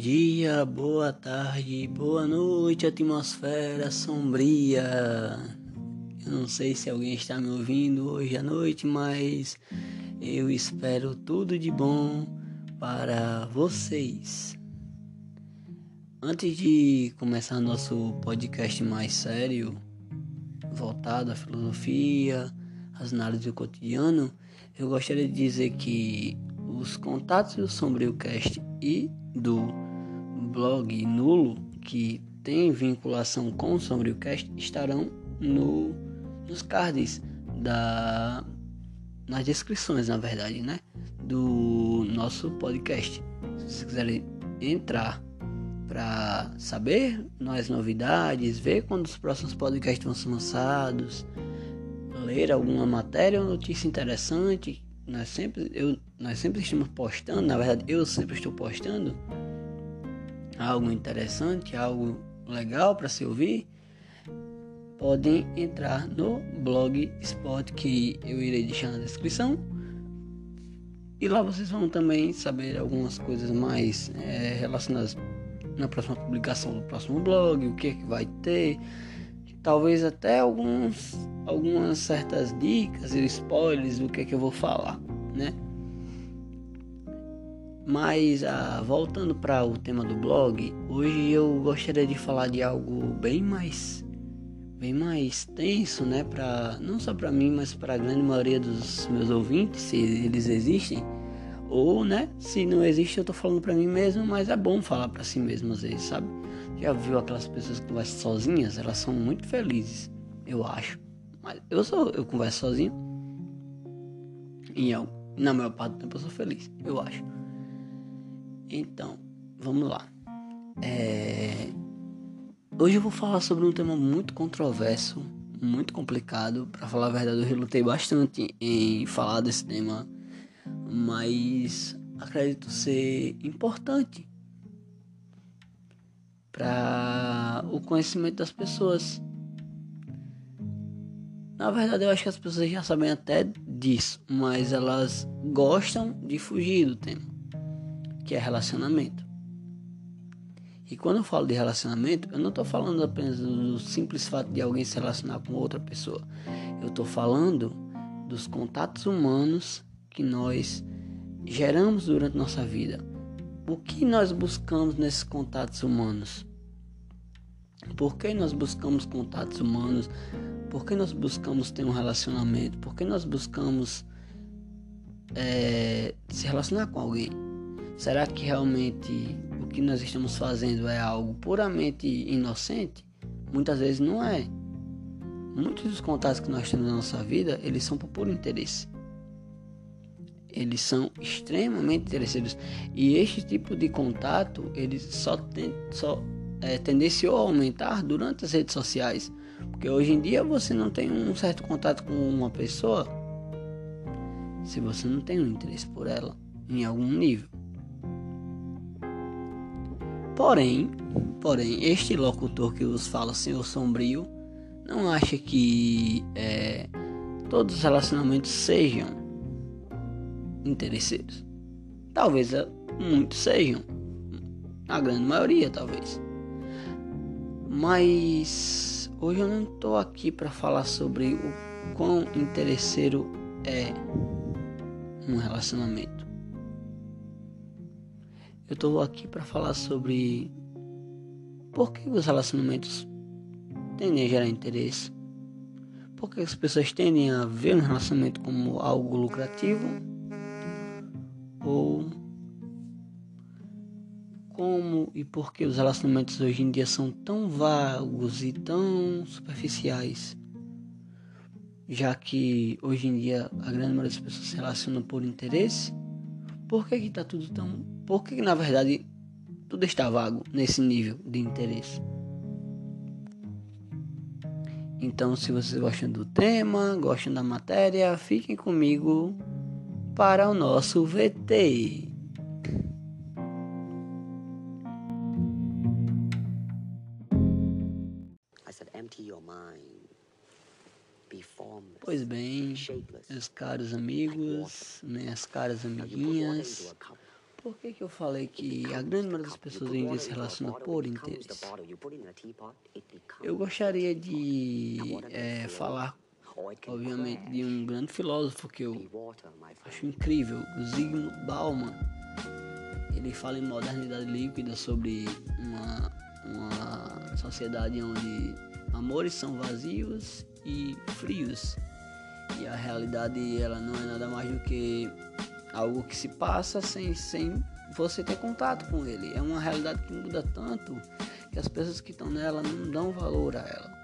dia, boa tarde, boa noite, atmosfera sombria. Eu não sei se alguém está me ouvindo hoje à noite, mas eu espero tudo de bom para vocês. Antes de começar nosso podcast mais sério, voltado à filosofia, às análises do cotidiano, eu gostaria de dizer que os contatos do Sombrio Cast e do blog Nulo, que tem vinculação com o Sombrio Cast, estarão no, nos cards da nas descrições, na verdade, né, do nosso podcast. Se vocês quiserem entrar para saber as novidades, ver quando os próximos podcasts vão ser lançados, ler alguma matéria ou notícia interessante, nós sempre, eu, nós sempre estamos postando, na verdade eu sempre estou postando algo interessante, algo legal para se ouvir, podem entrar no blog Spot que eu irei deixar na descrição. E lá vocês vão também saber algumas coisas mais é, relacionadas na próxima publicação do próximo blog, o que é que vai ter, talvez até alguns, algumas certas dicas e spoilers do que é que eu vou falar, né? Mas ah, voltando para o tema do blog, hoje eu gostaria de falar de algo bem mais bem mais tenso, né, para não só para mim, mas para a grande maioria dos meus ouvintes, se eles existem, ou, né, se não existe, eu tô falando para mim mesmo, mas é bom falar para si mesmo às vezes, sabe? Já viu aquelas pessoas que conversam sozinhas? Elas são muito felizes, eu acho. Mas eu sou, eu converso sozinho. E eu, na maior parte do tempo eu sou feliz, eu acho. Então, vamos lá. É... Hoje eu vou falar sobre um tema muito controverso, muito complicado. Para falar a verdade, eu relutei bastante em falar desse tema, mas acredito ser importante para o conhecimento das pessoas. Na verdade, eu acho que as pessoas já sabem até disso, mas elas gostam de fugir do tema, que é relacionamento. E quando eu falo de relacionamento, eu não estou falando apenas do simples fato de alguém se relacionar com outra pessoa. Eu estou falando dos contatos humanos que nós geramos durante nossa vida. O que nós buscamos nesses contatos humanos? Por que nós buscamos contatos humanos? Por que nós buscamos ter um relacionamento? Por que nós buscamos é, se relacionar com alguém? Será que realmente o que nós estamos fazendo é algo puramente inocente? Muitas vezes não é. Muitos dos contatos que nós temos na nossa vida, eles são por puro interesse eles são extremamente interesseiros e este tipo de contato ele só, tem, só é, tendenciou a aumentar durante as redes sociais porque hoje em dia você não tem um certo contato com uma pessoa se você não tem um interesse por ela em algum nível porém porém este locutor que os fala senhor sombrio não acha que é, todos os relacionamentos sejam interesseiros. Talvez é, muitos sejam, a grande maioria talvez. Mas hoje eu não estou aqui para falar sobre o quão interesseiro é um relacionamento. Eu estou aqui para falar sobre por que os relacionamentos tendem a gerar interesse. Por que as pessoas tendem a ver um relacionamento como algo lucrativo ou como e por que os relacionamentos hoje em dia são tão vagos e tão superficiais, já que hoje em dia a grande maioria das pessoas se relacionam por interesse, por que que tá tudo tão, por que, na verdade tudo está vago nesse nível de interesse? Então, se vocês gostam do tema, gostam da matéria, fiquem comigo para o nosso VT. Pois bem, meus caros amigos, minhas caras amiguinhas, Por que, que eu falei que a grande maioria das pessoas ainda se relaciona por interesse? Eu gostaria de é, falar, obviamente, de um grande filósofo que eu acho incrível, Zygmunt Bauman. Ele fala em modernidade líquida sobre uma, uma sociedade onde amores são vazios e frios. E a realidade ela não é nada mais do que algo que se passa sem, sem você ter contato com ele. É uma realidade que muda tanto que as pessoas que estão nela não dão valor a ela.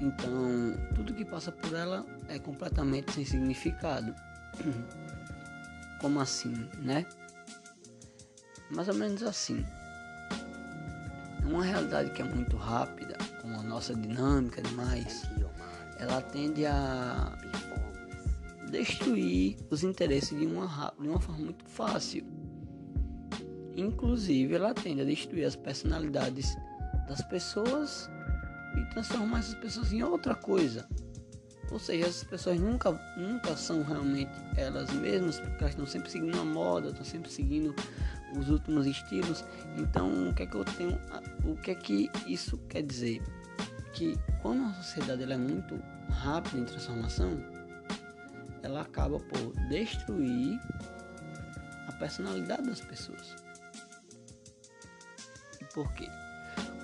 Então, tudo que passa por ela é completamente sem significado. Como assim, né? Mais ou menos assim. É uma realidade que é muito rápida, com a nossa dinâmica demais, ela tende a destruir os interesses de uma, de uma forma muito fácil. Inclusive, ela tende a destruir as personalidades das pessoas e transformar essas pessoas em outra coisa. Ou seja, essas pessoas nunca, nunca são realmente elas mesmas, porque elas estão sempre seguindo a moda, estão sempre seguindo os últimos estilos. Então, o que é que eu tenho, o que é que isso quer dizer? Que quando a sociedade ela é muito rápida em transformação, ela acaba por destruir a personalidade das pessoas. E por quê?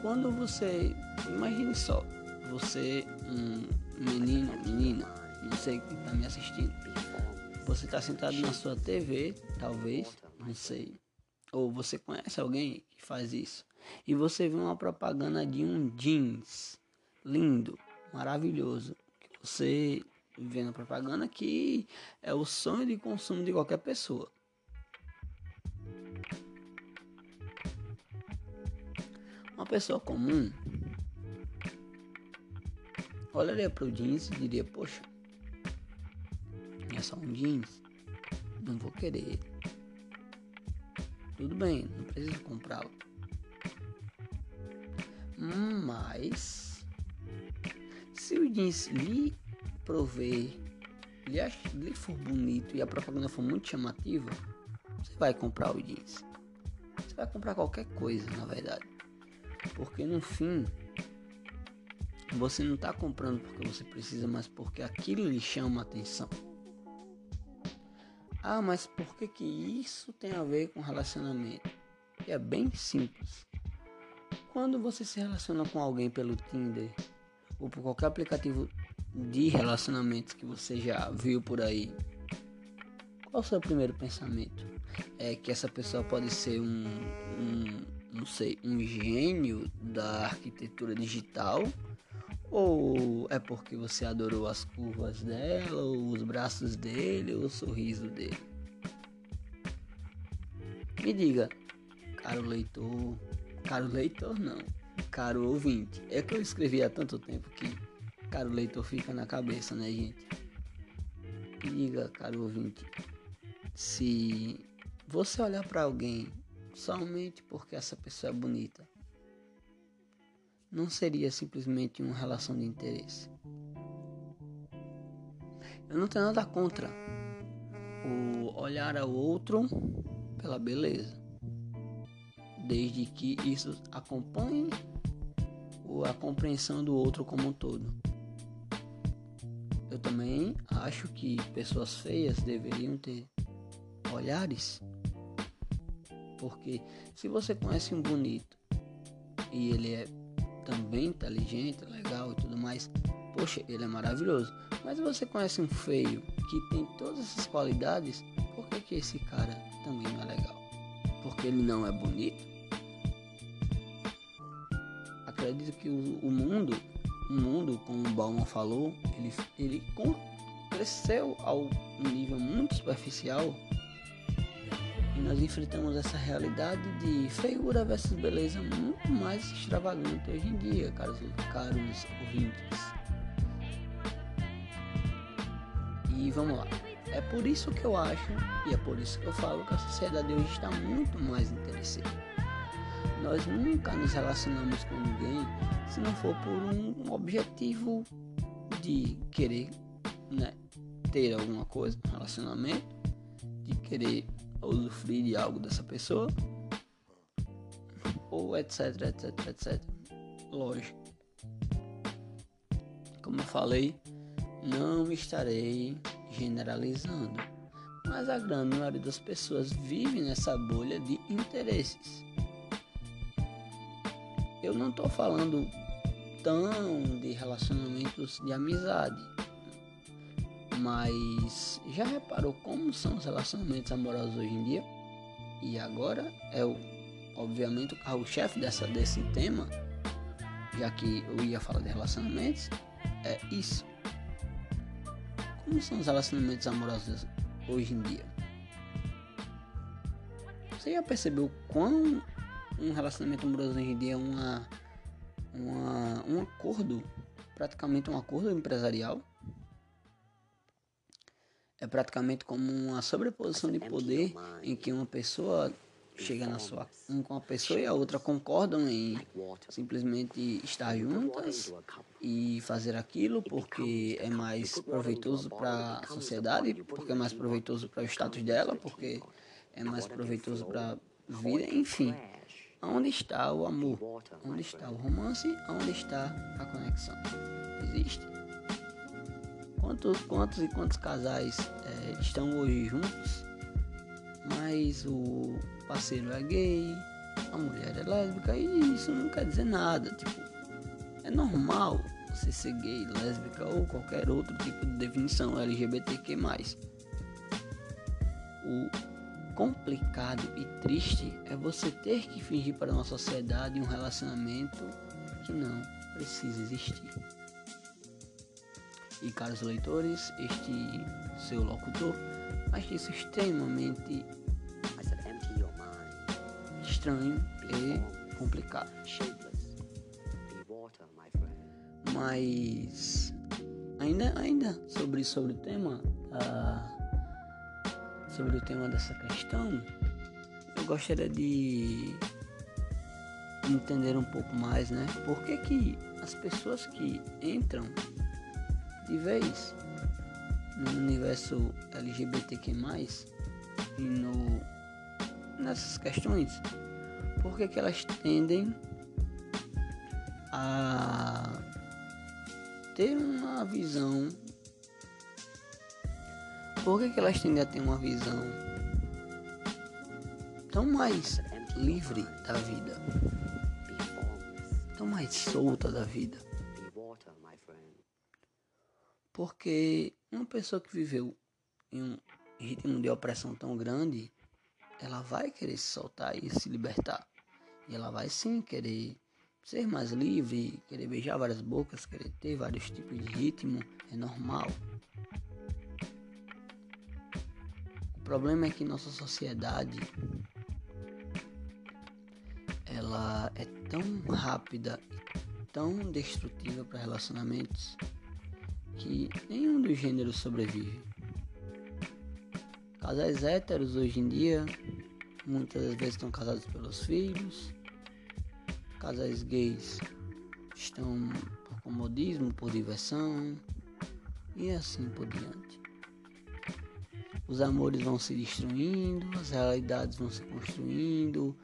Quando você, imagine só, você, um menino, menina, não sei quem está me assistindo, você está sentado na sua TV, talvez, não sei, ou você conhece alguém que faz isso, e você vê uma propaganda de um jeans lindo, maravilhoso, que você vendo propaganda que é o sonho de consumo de qualquer pessoa. Uma pessoa comum olharia para o jeans e diria: Poxa, é só um jeans, não vou querer. Tudo bem, não precisa comprá-lo. Mas se o jeans lhe prover, lhe, lhe for bonito e a propaganda for muito chamativa, você vai comprar o jeans. Você vai comprar qualquer coisa, na verdade. Porque no fim, você não está comprando porque você precisa, mas porque aquilo lhe chama atenção. Ah, mas por que, que isso tem a ver com relacionamento? E é bem simples. Quando você se relaciona com alguém pelo Tinder ou por qualquer aplicativo de relacionamentos que você já viu por aí, qual o seu primeiro pensamento? É que essa pessoa pode ser um, um não sei, um gênio da arquitetura digital? Ou é porque você adorou as curvas dela, ou os braços dele, ou o sorriso dele? Me diga, caro leitor, caro leitor não, caro ouvinte. É que eu escrevi há tanto tempo que caro leitor fica na cabeça, né, gente? Diga, caro ouvinte, se você olhar para alguém somente porque essa pessoa é bonita, não seria simplesmente uma relação de interesse. Eu não tenho nada contra o olhar ao outro pela beleza, desde que isso acompanhe a compreensão do outro como um todo. Também acho que pessoas feias deveriam ter olhares. Porque se você conhece um bonito e ele é também inteligente, legal e tudo mais, poxa, ele é maravilhoso. Mas você conhece um feio que tem todas essas qualidades, por que, que esse cara também não é legal? Porque ele não é bonito? Acredito que o, o mundo o mundo, como Bauman falou, ele, ele cresceu ao nível muito superficial e nós enfrentamos essa realidade de feiura versus beleza muito mais extravagante hoje em dia, caros, caros ouvintes. E vamos lá. É por isso que eu acho, e é por isso que eu falo que a sociedade hoje está muito mais interessada. Nós nunca nos relacionamos com ninguém se não for por um objetivo de querer né, ter alguma coisa, um relacionamento, de querer usufruir de algo dessa pessoa, ou etc, etc, etc. Lógico. Como eu falei, não estarei generalizando, mas a grande maioria das pessoas vive nessa bolha de interesses. Eu não estou falando tão de relacionamentos de amizade, mas já reparou como são os relacionamentos amorosos hoje em dia? E agora é o, obviamente o carro-chefe dessa desse tema, já que eu ia falar de relacionamentos, é isso. Como são os relacionamentos amorosos hoje em dia? Você já percebeu quão um relacionamento amoroso hoje em dia é uma, uma, um acordo, praticamente um acordo empresarial. É praticamente como uma sobreposição de poder em que uma pessoa chega na sua com uma pessoa e a outra concordam em simplesmente estar juntas e fazer aquilo porque é mais proveitoso para a sociedade, porque é mais proveitoso para o status dela, porque é mais proveitoso para a vida, enfim. Onde está o amor? Onde está o romance? Onde está a conexão? Existe? Quantos, quantos e quantos casais é, estão hoje juntos, mas o parceiro é gay, a mulher é lésbica e isso não quer dizer nada. Tipo, é normal você ser gay, lésbica ou qualquer outro tipo de definição LGBTQ+. O complicado e triste é você ter que fingir para uma sociedade um relacionamento que não precisa existir. E caros leitores, este seu locutor acha isso extremamente estranho e complicado. Mas ainda ainda sobre sobre o tema uh, sobre o tema dessa questão, eu gostaria de entender um pouco mais, né? Por que, que as pessoas que entram de vez no universo LGBTQ+, e no, nessas questões, por que, que elas tendem a ter uma visão por que, que elas tendem a ter uma visão tão mais livre da vida, tão mais solta da vida? Porque uma pessoa que viveu em um ritmo de opressão tão grande, ela vai querer se soltar e se libertar. E ela vai sim querer ser mais livre, querer beijar várias bocas, querer ter vários tipos de ritmo, é normal. O problema é que nossa sociedade ela é tão rápida e tão destrutiva para relacionamentos que nenhum dos gêneros sobrevive. Casais héteros hoje em dia muitas vezes estão casados pelos filhos. Casais gays estão por comodismo, por diversão e assim por diante os amores vão se destruindo, as realidades vão se construindo,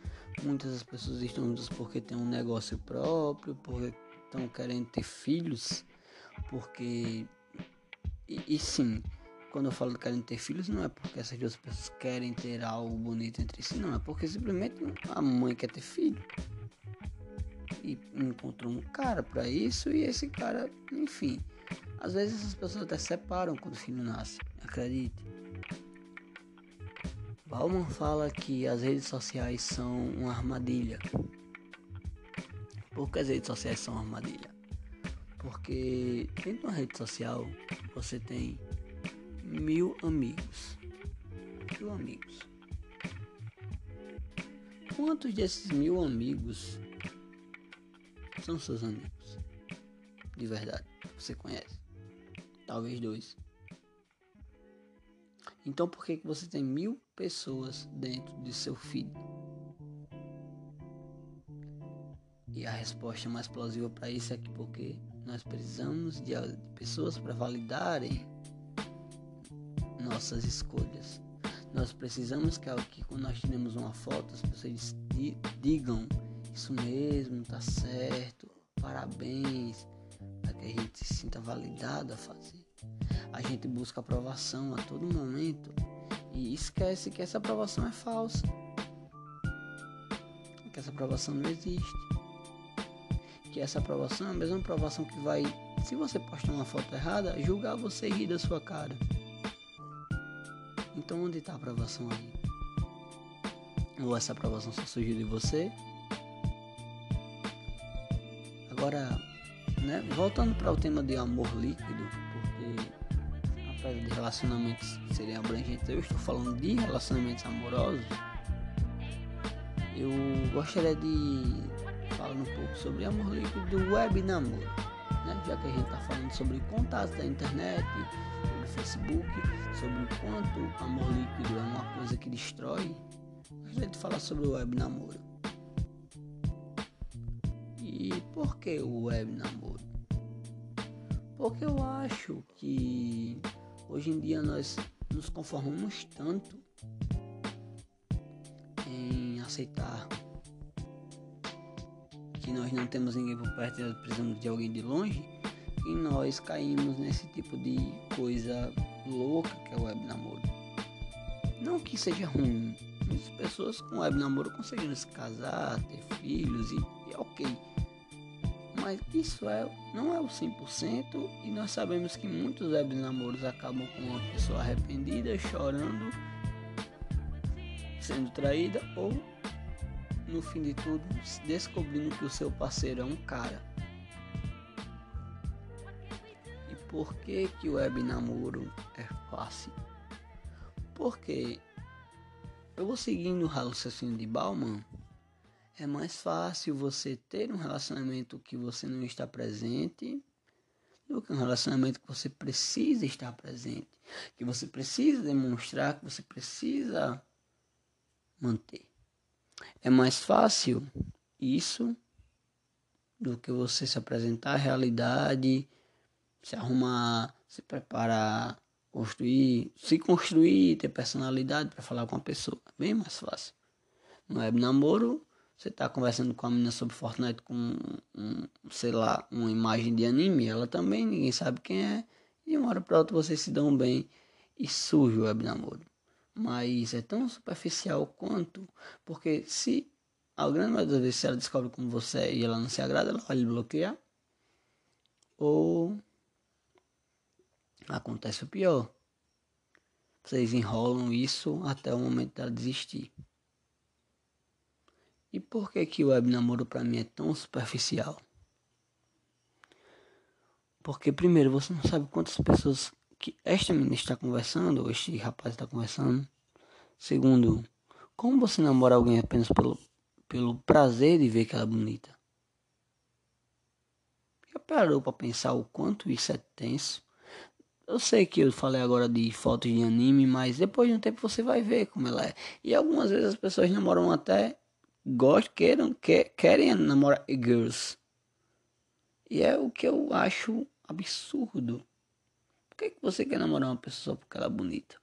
muitas das pessoas estão juntas porque tem um negócio próprio, porque estão querendo ter filhos, porque. E, e sim, quando eu falo de querem ter filhos, não é porque essas duas pessoas querem ter algo bonito entre si, não, é porque simplesmente a mãe quer ter filho. E encontrou um cara para isso, e esse cara, enfim. Às vezes essas pessoas até separam quando o filho nasce, acredite. Bauman fala que as redes sociais são uma armadilha. Por que as redes sociais são uma armadilha? Porque dentro de uma rede social você tem mil amigos. Mil amigos. Quantos desses mil amigos são seus amigos? De verdade, você conhece? Talvez dois. Então por que, que você tem mil pessoas dentro de seu feed? E a resposta mais plausível para isso é que porque nós precisamos de pessoas para validarem nossas escolhas. Nós precisamos que, que quando nós tiremos uma foto, as pessoas digam isso mesmo, tá certo, parabéns, para que a gente se sinta validado a fazer. A gente busca aprovação a todo momento e esquece que essa aprovação é falsa. Que essa aprovação não existe. Que essa aprovação é a mesma aprovação que vai, se você postar uma foto errada, julgar você e rir da sua cara. Então onde está a aprovação aí? Ou essa aprovação só surgiu de você? Agora, né, voltando para o tema de amor líquido, apesar de relacionamentos serem abrangentes, eu estou falando de relacionamentos amorosos. Eu gostaria de falar um pouco sobre amor líquido do web namoro, né? já que a gente está falando sobre contatos da internet, sobre Facebook, sobre o quanto amor líquido é uma coisa que destrói. Gostaria de falar sobre o web namoro. E por que o web namoro? Porque eu acho que hoje em dia nós nos conformamos tanto em aceitar que nós não temos ninguém por perto e precisamos de alguém de longe e nós caímos nesse tipo de coisa louca que é o web namoro. Não que seja ruim, muitas pessoas com web namoro conseguiram se casar, ter filhos e, e ok mas isso é, não é o 100% e nós sabemos que muitos web namoros acabam com uma pessoa arrependida, chorando, sendo traída ou no fim de tudo descobrindo que o seu parceiro é um cara. E por que que o web namoro é fácil? Porque eu vou seguindo o raciocínio de Bauman é mais fácil você ter um relacionamento que você não está presente do que um relacionamento que você precisa estar presente, que você precisa demonstrar, que você precisa manter. É mais fácil isso do que você se apresentar à realidade, se arrumar, se preparar, construir, se construir, ter personalidade para falar com a pessoa. Bem mais fácil. No web namoro, você está conversando com a menina sobre Fortnite com, um, sei lá, uma imagem de anime, ela também, ninguém sabe quem é. E uma hora para outra vocês se dão bem e surge o web namoro. Mas é tão superficial quanto, porque se a grande maioria das vezes ela descobre como você é e ela não se agrada, ela vai lhe bloquear. Ou acontece o pior. Vocês enrolam isso até o momento dela desistir. E por que que o web namoro para mim é tão superficial? Porque primeiro você não sabe quantas pessoas que esta menina está conversando, ou este rapaz está conversando. Segundo, como você namora alguém apenas pelo, pelo prazer de ver que ela é bonita? Já parou para pensar o quanto isso é tenso? Eu sei que eu falei agora de fotos de anime, mas depois de um tempo você vai ver como ela é. E algumas vezes as pessoas namoram até gostam, queiram, que, querem namorar girls. E é o que eu acho absurdo. Por que, que você quer namorar uma pessoa porque ela é bonita?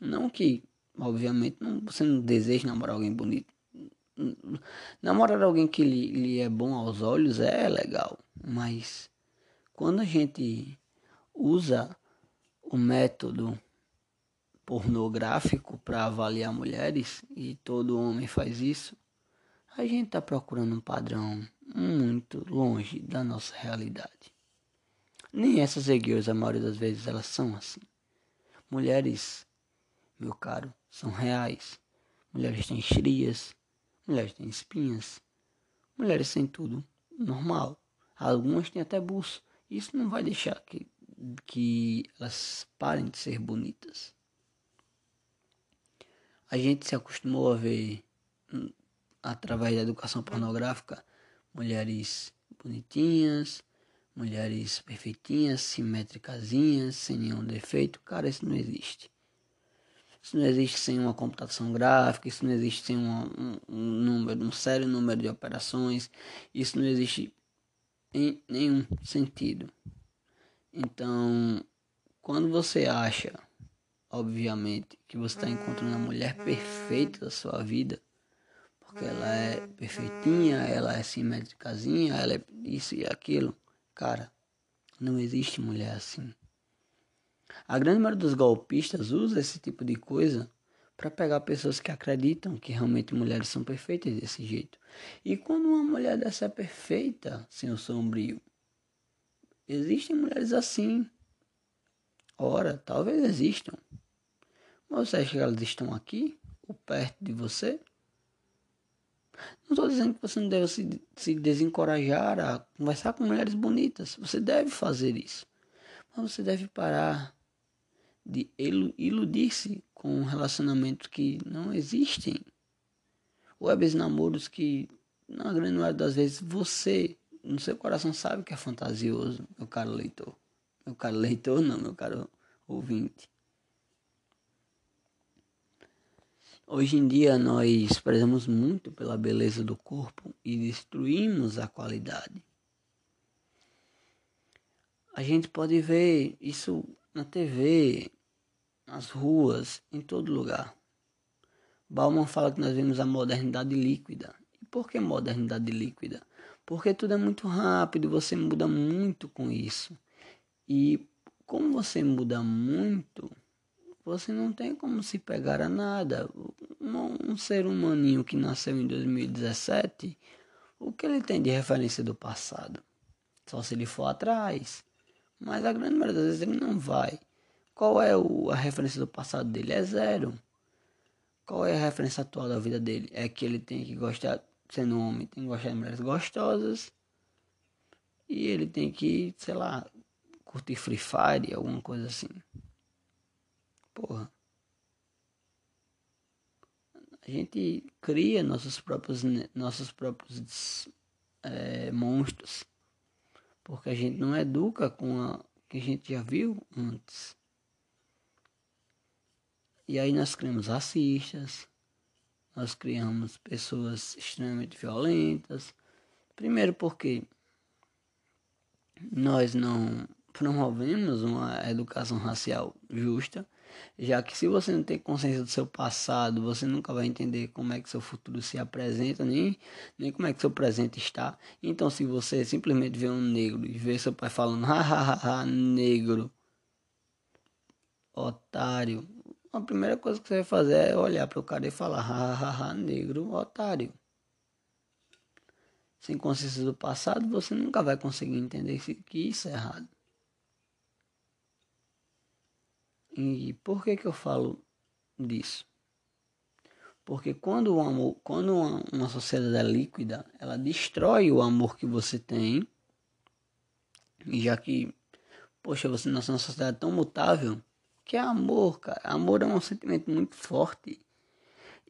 Não que, obviamente, não, você não deseja namorar alguém bonito. Namorar alguém que lhe, lhe é bom aos olhos é legal, mas quando a gente usa o método pornográfico para avaliar mulheres, e todo homem faz isso, a gente está procurando um padrão muito longe da nossa realidade. Nem essas egueiras, a maioria das vezes, elas são assim. Mulheres, meu caro, são reais. Mulheres têm estrias, mulheres têm espinhas, mulheres têm tudo normal. Algumas têm até buço. Isso não vai deixar que, que elas parem de ser bonitas a gente se acostumou a ver hum, através da educação pornográfica mulheres bonitinhas, mulheres perfeitinhas, simétricasinhas, sem nenhum defeito. Cara, isso não existe. Isso não existe sem uma computação gráfica, isso não existe sem um, um, número, um sério número de operações, isso não existe em nenhum sentido. Então, quando você acha obviamente, que você está encontrando a mulher perfeita da sua vida, porque ela é perfeitinha, ela é simétricazinha, ela é isso e aquilo. Cara, não existe mulher assim. A grande maioria dos golpistas usa esse tipo de coisa para pegar pessoas que acreditam que realmente mulheres são perfeitas desse jeito. E quando uma mulher dessa é perfeita, senhor sombrio, existem mulheres assim. Ora, talvez existam. Você acha que elas estão aqui, ou perto de você? Não estou dizendo que você não deve se, se desencorajar a conversar com mulheres bonitas. Você deve fazer isso. Mas você deve parar de iludir-se com relacionamentos que não existem. Webs namoros que, na grande maioria das vezes, você, no seu coração, sabe que é fantasioso, meu caro leitor. Meu caro leitor, não, meu caro ouvinte. Hoje em dia nós prezamos muito pela beleza do corpo e destruímos a qualidade. A gente pode ver isso na TV, nas ruas, em todo lugar. Bauman fala que nós vemos a modernidade líquida. E por que modernidade líquida? Porque tudo é muito rápido, você muda muito com isso. E como você muda muito, você não tem como se pegar a nada. Um, um ser humaninho que nasceu em 2017, o que ele tem de referência do passado? Só se ele for atrás. Mas a grande maioria das vezes ele não vai. Qual é o, a referência do passado dele? É zero. Qual é a referência atual da vida dele? É que ele tem que gostar, sendo homem, tem que gostar de mulheres gostosas. E ele tem que, sei lá, curtir Free Fire, alguma coisa assim. Porra. A gente cria nossos próprios, nossos próprios é, monstros. Porque a gente não educa com a que a gente já viu antes. E aí nós criamos racistas, nós criamos pessoas extremamente violentas. Primeiro porque nós não promovemos uma educação racial justa já que se você não tem consciência do seu passado, você nunca vai entender como é que seu futuro se apresenta, nem, nem como é que seu presente está. Então, se você simplesmente vê um negro e vê seu pai falando, hahaha, negro, otário, a primeira coisa que você vai fazer é olhar para o cara e falar, hahaha, negro, otário. Sem consciência do passado, você nunca vai conseguir entender que isso é errado. E por que que eu falo disso? Porque quando o amor, quando uma, uma sociedade é líquida, ela destrói o amor que você tem. E já que, poxa, você nasceu numa sociedade tão mutável, que é amor, cara. Amor é um sentimento muito forte.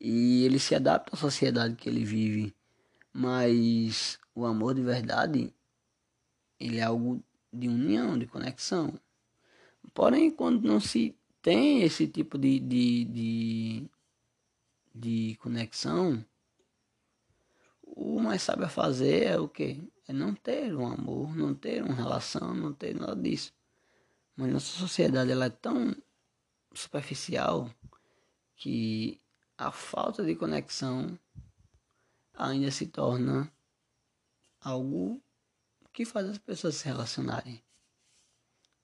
E ele se adapta à sociedade que ele vive. Mas o amor de verdade, ele é algo de união, de conexão. Porém, quando não se tem esse tipo de, de, de, de conexão, o mais sábio a fazer é o que? É não ter um amor, não ter uma relação, não ter nada disso. Mas nossa sociedade ela é tão superficial que a falta de conexão ainda se torna algo que faz as pessoas se relacionarem.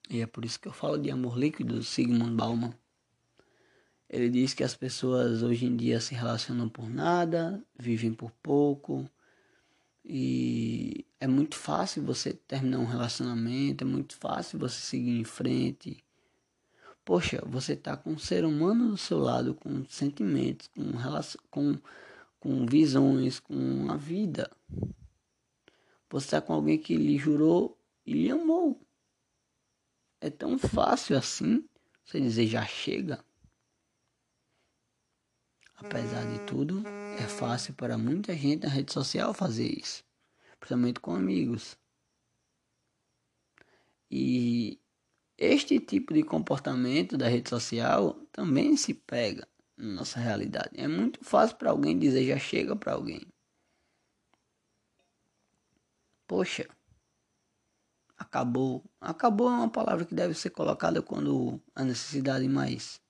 E é por isso que eu falo de amor líquido, Sigmund Bauman. Ele diz que as pessoas hoje em dia se relacionam por nada, vivem por pouco. E é muito fácil você terminar um relacionamento, é muito fácil você seguir em frente. Poxa, você tá com um ser humano do seu lado, com sentimentos, com, com, com visões, com a vida. Você tá com alguém que lhe jurou e lhe amou. É tão fácil assim você dizer já chega. Apesar de tudo, é fácil para muita gente na rede social fazer isso, principalmente com amigos. E este tipo de comportamento da rede social também se pega na nossa realidade. É muito fácil para alguém dizer já chega para alguém. Poxa, acabou. Acabou é uma palavra que deve ser colocada quando a necessidade mais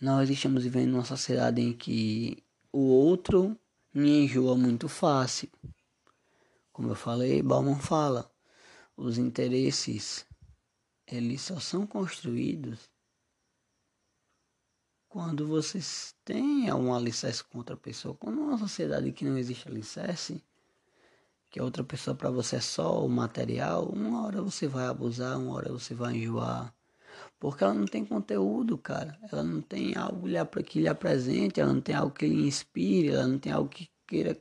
Nós estamos vivendo uma sociedade em que o outro me enjoa muito fácil. Como eu falei, Bauman fala, os interesses eles só são construídos quando vocês têm um alicerce com outra pessoa. Quando uma sociedade que não existe alicerce, que a outra pessoa para você é só o material, uma hora você vai abusar, uma hora você vai enjoar. Porque ela não tem conteúdo, cara. Ela não tem algo que lhe apresente, ela não tem algo que lhe inspire, ela não tem algo que queira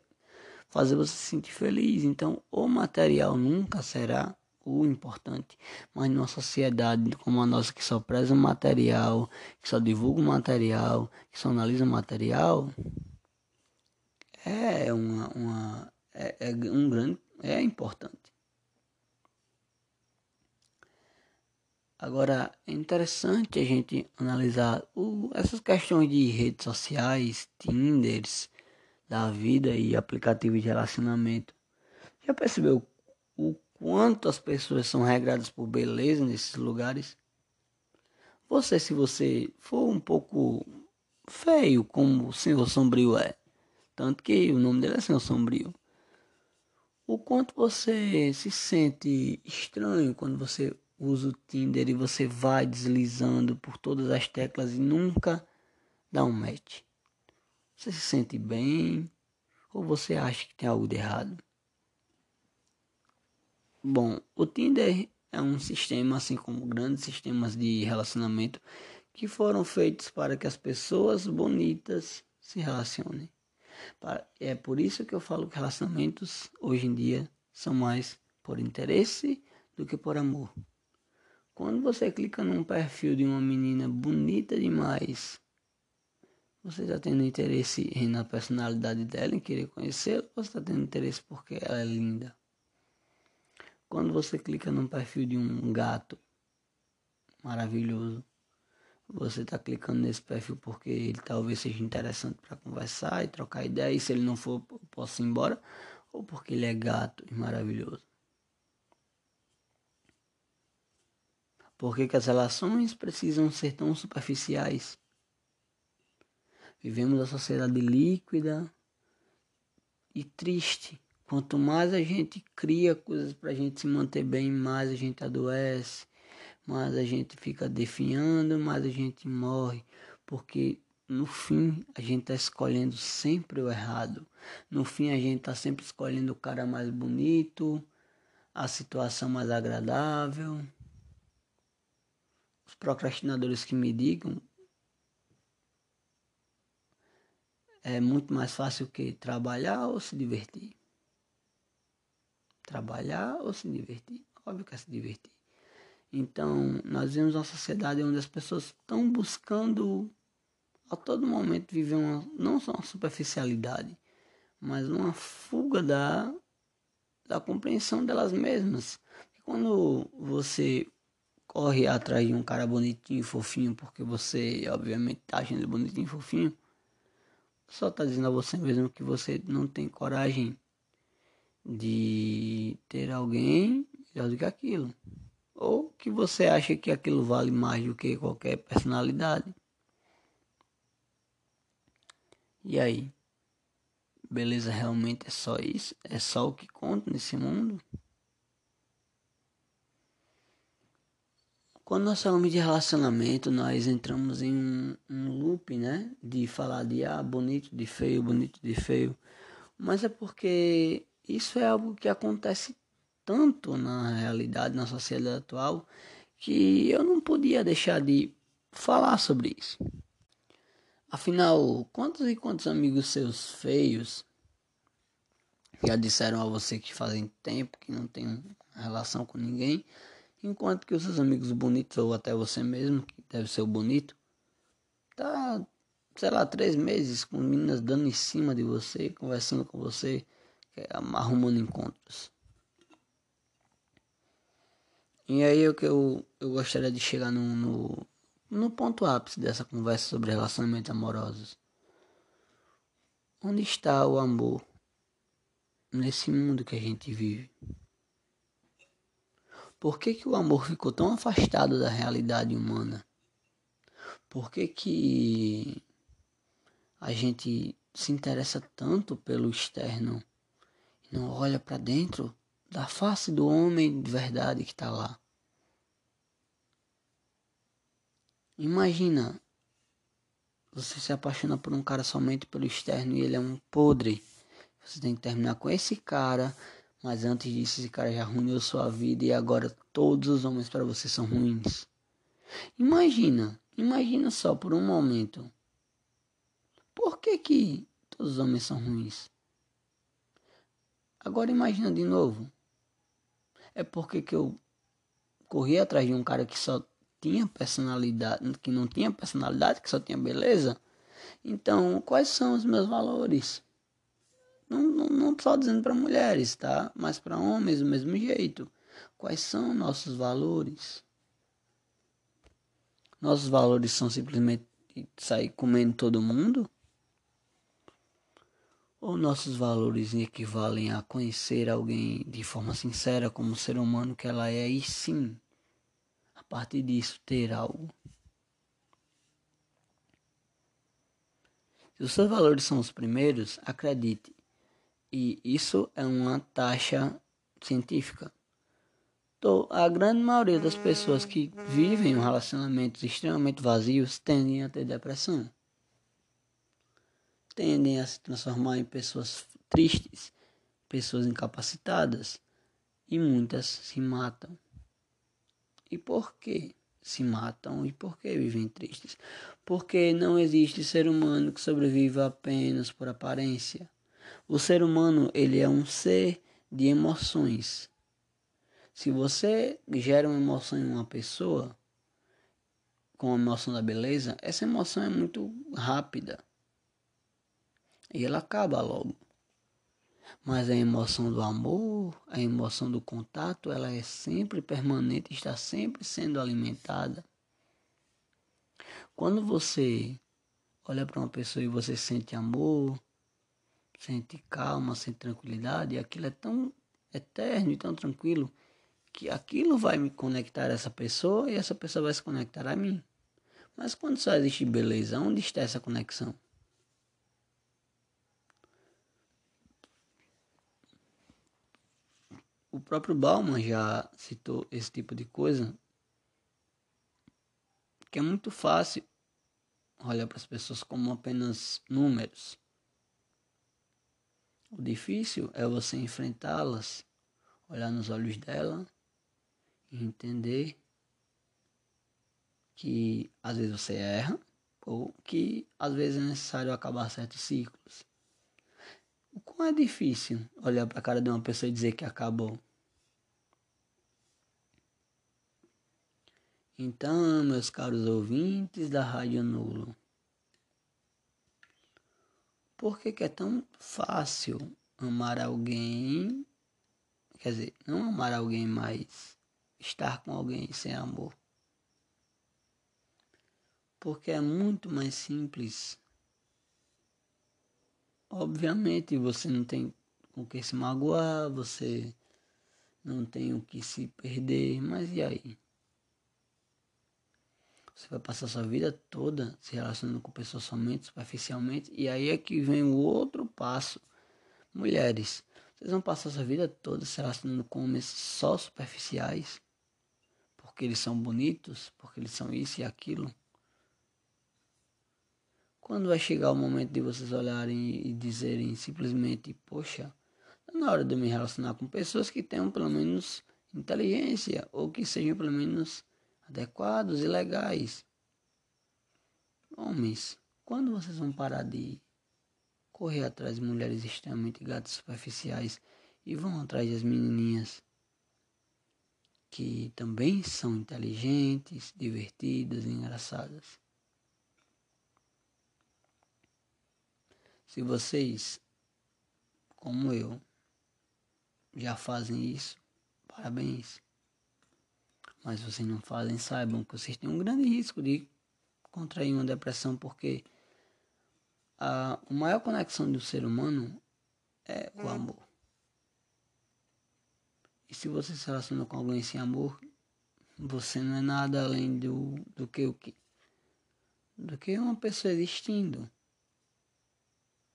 fazer você se sentir feliz. Então, o material nunca será o importante. Mas numa sociedade como a nossa, que só preza o material, que só divulga o material, que só analisa o material, é uma, uma é, é um grande, é importante. Agora, é interessante a gente analisar o, essas questões de redes sociais, Tinders, da vida e aplicativos de relacionamento. Já percebeu o quanto as pessoas são regradas por beleza nesses lugares? Você, se você for um pouco feio, como o Senhor Sombrio é, tanto que o nome dele é Senhor Sombrio, o quanto você se sente estranho quando você usa o Tinder e você vai deslizando por todas as teclas e nunca dá um match. Você se sente bem ou você acha que tem algo de errado? Bom, o Tinder é um sistema, assim como grandes sistemas de relacionamento, que foram feitos para que as pessoas bonitas se relacionem. É por isso que eu falo que relacionamentos hoje em dia são mais por interesse do que por amor. Quando você clica num perfil de uma menina bonita demais, você está tendo interesse na personalidade dela, em querer conhecê-la, ou você está tendo interesse porque ela é linda? Quando você clica num perfil de um gato maravilhoso, você está clicando nesse perfil porque ele talvez seja interessante para conversar e trocar ideia. E se ele não for, posso ir embora. Ou porque ele é gato e maravilhoso. Por que, que as relações precisam ser tão superficiais? Vivemos a sociedade líquida e triste. Quanto mais a gente cria coisas para a gente se manter bem, mais a gente adoece mais a gente fica definhando, mais a gente morre, porque no fim a gente está escolhendo sempre o errado. No fim a gente está sempre escolhendo o cara mais bonito, a situação mais agradável. Os procrastinadores que me digam é muito mais fácil que trabalhar ou se divertir. Trabalhar ou se divertir? Óbvio que é se divertir. Então, nós vemos uma sociedade onde as pessoas estão buscando a todo momento viver uma, não só uma superficialidade, mas uma fuga da, da compreensão delas mesmas. Quando você corre atrás de um cara bonitinho fofinho, porque você, obviamente, está achando ele bonitinho fofinho, só está dizendo a você mesmo que você não tem coragem de ter alguém melhor do que aquilo ou que você acha que aquilo vale mais do que qualquer personalidade. E aí? Beleza realmente é só isso? É só o que conta nesse mundo? Quando nós falamos de relacionamento, nós entramos em um, um loop, né? De falar de ah, bonito, de feio, bonito, de feio. Mas é porque isso é algo que acontece tanto na realidade, na sociedade atual, que eu não podia deixar de falar sobre isso. Afinal, quantos e quantos amigos seus feios já disseram a você que fazem tempo que não tem relação com ninguém, enquanto que os seus amigos bonitos, ou até você mesmo, que deve ser o bonito, tá, sei lá, três meses com meninas dando em cima de você, conversando com você, arrumando encontros. E aí que eu, eu gostaria de chegar no, no, no ponto ápice dessa conversa sobre relacionamentos amorosos. Onde está o amor nesse mundo que a gente vive? Por que, que o amor ficou tão afastado da realidade humana? Por que, que a gente se interessa tanto pelo externo e não olha para dentro da face do homem de verdade que está lá? Imagina, você se apaixona por um cara somente pelo externo e ele é um podre. Você tem que terminar com esse cara, mas antes disso esse cara já ruinou sua vida e agora todos os homens para você são ruins. Imagina, imagina só por um momento. Por que que todos os homens são ruins? Agora imagina de novo. É porque que eu corri atrás de um cara que só tinha personalidade, que não tinha personalidade, que só tinha beleza. Então, quais são os meus valores? Não, não, não só dizendo para mulheres, tá? Mas para homens do mesmo jeito. Quais são nossos valores? Nossos valores são simplesmente sair comendo todo mundo? Ou nossos valores equivalem a conhecer alguém de forma sincera como ser humano que ela é e sim partir disso ter algo. Se os seus valores são os primeiros, acredite. E isso é uma taxa científica. A grande maioria das pessoas que vivem relacionamentos extremamente vazios tendem a ter depressão. Tendem a se transformar em pessoas tristes, pessoas incapacitadas e muitas se matam. E por que se matam e por que vivem tristes? Porque não existe ser humano que sobreviva apenas por aparência. O ser humano, ele é um ser de emoções. Se você gera uma emoção em uma pessoa, com a emoção da beleza, essa emoção é muito rápida. E ela acaba logo. Mas a emoção do amor, a emoção do contato, ela é sempre permanente, está sempre sendo alimentada. Quando você olha para uma pessoa e você sente amor, sente calma, sente tranquilidade, aquilo é tão eterno e tão tranquilo que aquilo vai me conectar a essa pessoa e essa pessoa vai se conectar a mim. Mas quando só existe beleza, onde está essa conexão? O próprio Bauman já citou esse tipo de coisa, que é muito fácil olhar para as pessoas como apenas números. O difícil é você enfrentá-las, olhar nos olhos dela e entender que às vezes você erra ou que às vezes é necessário acabar certos ciclos. O quão é difícil olhar para a cara de uma pessoa e dizer que acabou. Então, meus caros ouvintes da Rádio Nulo, por que, que é tão fácil amar alguém? Quer dizer, não amar alguém, mas estar com alguém sem amor. Porque é muito mais simples Obviamente você não tem com que se magoar, você não tem o que se perder, mas e aí? Você vai passar sua vida toda se relacionando com pessoas somente superficialmente, e aí é que vem o outro passo. Mulheres, vocês vão passar sua vida toda se relacionando com homens só superficiais, porque eles são bonitos, porque eles são isso e aquilo. Quando vai chegar o momento de vocês olharem e dizerem simplesmente, poxa, tá na hora de me relacionar com pessoas que tenham pelo menos inteligência ou que sejam pelo menos adequados e legais. Homens, quando vocês vão parar de correr atrás de mulheres extremamente gatas superficiais e vão atrás das menininhas que também são inteligentes, divertidas engraçadas? Se vocês, como eu, já fazem isso, parabéns. Mas vocês não fazem, saibam que vocês têm um grande risco de contrair uma depressão, porque a, a maior conexão do ser humano é o amor. E se você se relaciona com alguém sem amor, você não é nada além do, do que o que do que uma pessoa existindo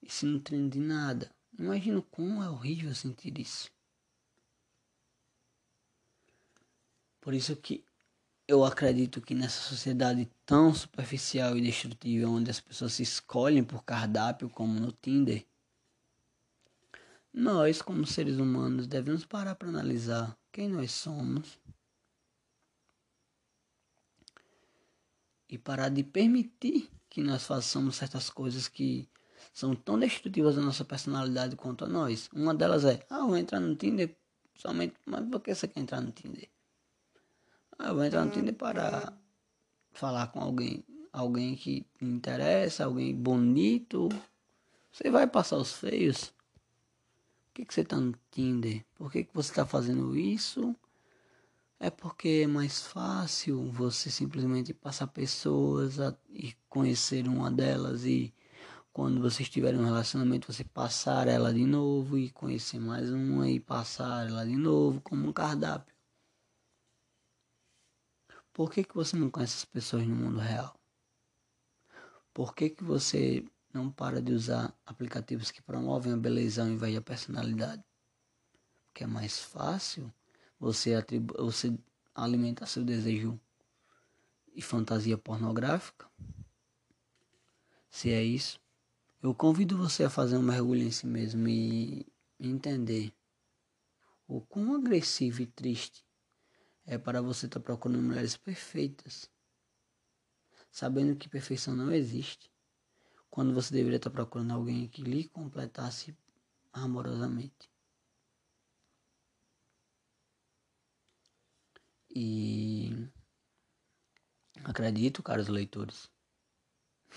e se nutrindo de nada. Imagino como é horrível sentir isso. Por isso que eu acredito que nessa sociedade tão superficial e destrutiva, onde as pessoas se escolhem por cardápio, como no Tinder, nós, como seres humanos, devemos parar para analisar quem nós somos e parar de permitir que nós façamos certas coisas que são tão destrutivas da nossa personalidade quanto a nós. Uma delas é, ah, vou entrar no Tinder somente, mas por que você quer entrar no Tinder? Ah, eu vou entrar no Tinder para falar com alguém, alguém que interessa, alguém bonito. Você vai passar os feios que, que você está no Tinder? Por que, que você está fazendo isso? É porque é mais fácil você simplesmente passar pessoas a, e conhecer uma delas e quando você estiver em um relacionamento você passar ela de novo e conhecer mais uma e passar ela de novo como um cardápio. Por que, que você não conhece as pessoas no mundo real? Por que, que você não para de usar aplicativos que promovem a beleza ao invés da personalidade. Porque é mais fácil você, você alimentar seu desejo e fantasia pornográfica. Se é isso, eu convido você a fazer um mergulho em si mesmo e entender o quão agressivo e triste é para você estar tá procurando mulheres perfeitas, sabendo que perfeição não existe quando você deveria estar procurando alguém que lhe completasse amorosamente. E acredito, caros leitores.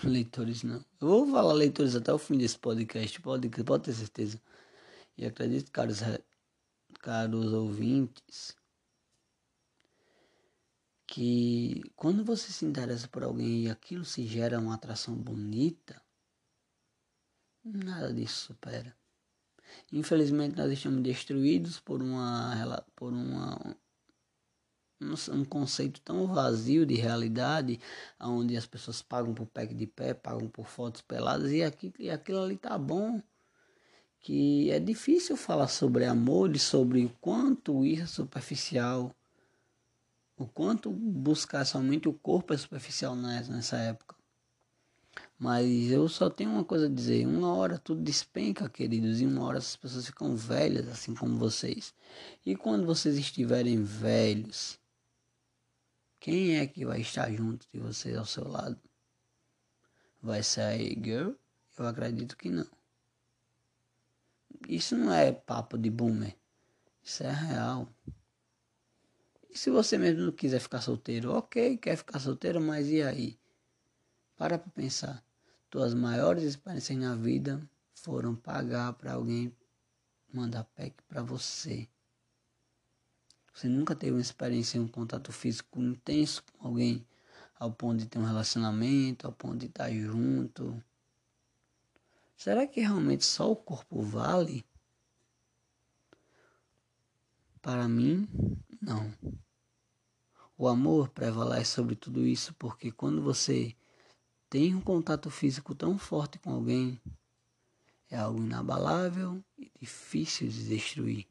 Leitores não. Eu vou falar leitores até o fim desse podcast, pode, pode ter certeza. E acredito, caros, caros ouvintes, que quando você se interessa por alguém e aquilo se gera uma atração bonita, Nada disso supera. Infelizmente nós estamos destruídos por uma por uma um, conceito tão vazio de realidade, onde as pessoas pagam por pack de pé, pagam por fotos peladas e, aqui, e aquilo ali tá bom. Que é difícil falar sobre amor e sobre o quanto isso é superficial, o quanto buscar somente o corpo é superficial nessa época. Mas eu só tenho uma coisa a dizer: uma hora tudo despenca, queridos, e uma hora as pessoas ficam velhas, assim como vocês. E quando vocês estiverem velhos, quem é que vai estar junto de vocês ao seu lado? Vai ser a girl? Eu acredito que não. Isso não é papo de boomer. Isso é real. E se você mesmo não quiser ficar solteiro, ok, quer ficar solteiro, mas e aí? Para pra pensar. Tuas maiores experiências na vida foram pagar para alguém mandar pack para você. Você nunca teve uma experiência, um contato físico intenso com alguém ao ponto de ter um relacionamento, ao ponto de estar junto. Será que realmente só o corpo vale? Para mim, não. O amor prevalece sobre tudo isso porque quando você tem um contato físico tão forte com alguém, é algo inabalável e difícil de destruir.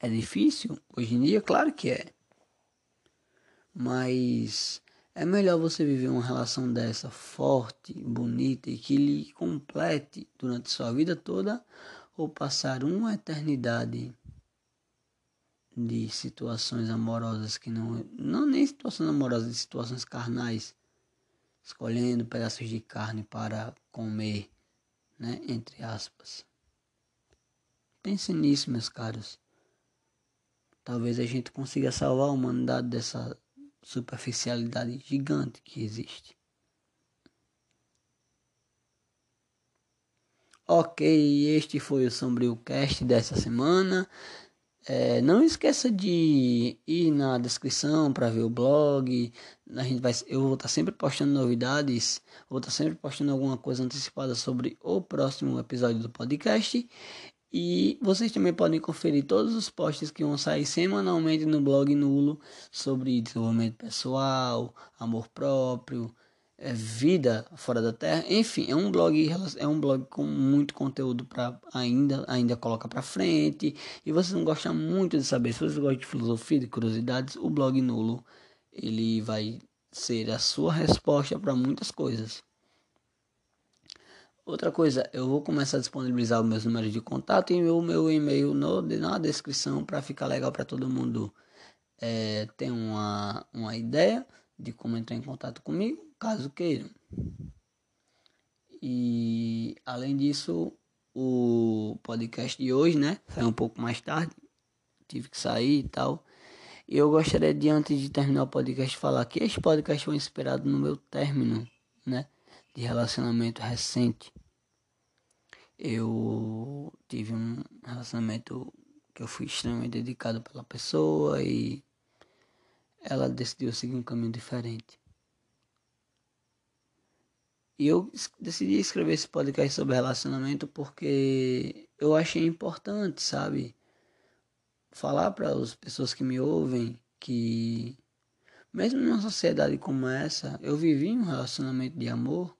É difícil? Hoje em dia, claro que é. Mas é melhor você viver uma relação dessa forte, bonita e que lhe complete durante sua vida toda ou passar uma eternidade de situações amorosas que não. Não nem situações amorosas, de situações carnais. Escolhendo pedaços de carne para comer, né? Entre aspas. Pense nisso, meus caros. Talvez a gente consiga salvar a humanidade dessa superficialidade gigante que existe. Ok, este foi o Sombrio Cast dessa semana. É, não esqueça de ir na descrição para ver o blog. A gente vai, eu vou estar tá sempre postando novidades, vou estar tá sempre postando alguma coisa antecipada sobre o próximo episódio do podcast. E vocês também podem conferir todos os posts que vão sair semanalmente no blog Nulo sobre desenvolvimento pessoal, amor próprio, é, vida fora da Terra. Enfim, é um blog é um blog com muito conteúdo para ainda ainda coloca para frente. E vocês vão gostar muito de saber. Se vocês gostam de filosofia, de curiosidades, o blog Nulo ele vai ser a sua resposta para muitas coisas. Outra coisa, eu vou começar a disponibilizar os meus números de contato e o meu e-mail no, na descrição para ficar legal para todo mundo é, ter uma, uma ideia de como entrar em contato comigo, caso queiram. E além disso, o podcast de hoje, né? Saiu um pouco mais tarde, tive que sair e tal. E eu gostaria de, antes de terminar o podcast, falar que este podcast foi inspirado no meu término, né? De relacionamento recente eu tive um relacionamento que eu fui extremamente dedicado pela pessoa e ela decidiu seguir um caminho diferente. E eu decidi escrever esse podcast sobre relacionamento porque eu achei importante, sabe? Falar para as pessoas que me ouvem que, mesmo numa sociedade como essa, eu vivi um relacionamento de amor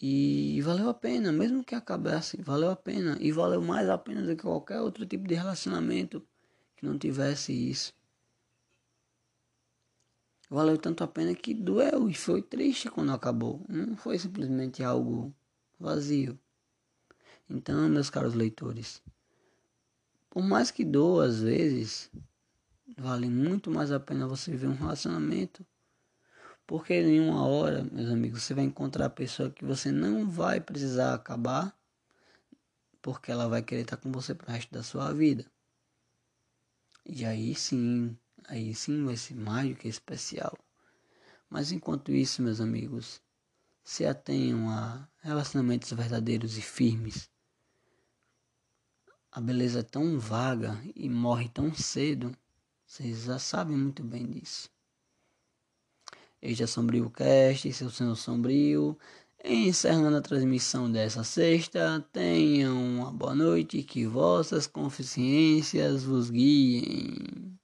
e valeu a pena, mesmo que acabasse, valeu a pena. E valeu mais a pena do que qualquer outro tipo de relacionamento que não tivesse isso. Valeu tanto a pena que doeu e foi triste quando acabou. Não foi simplesmente algo vazio. Então, meus caros leitores, por mais que doa às vezes, vale muito mais a pena você viver um relacionamento porque em uma hora, meus amigos, você vai encontrar a pessoa que você não vai precisar acabar, porque ela vai querer estar com você pro resto da sua vida. E aí sim, aí sim vai ser mais do que especial. Mas enquanto isso, meus amigos, se atenham a relacionamentos verdadeiros e firmes. A beleza é tão vaga e morre tão cedo, vocês já sabem muito bem disso. Este é Sombrio Cast, seu Senhor Sombrio. Encerrando a transmissão dessa sexta, tenham uma boa noite, que vossas consciências vos guiem.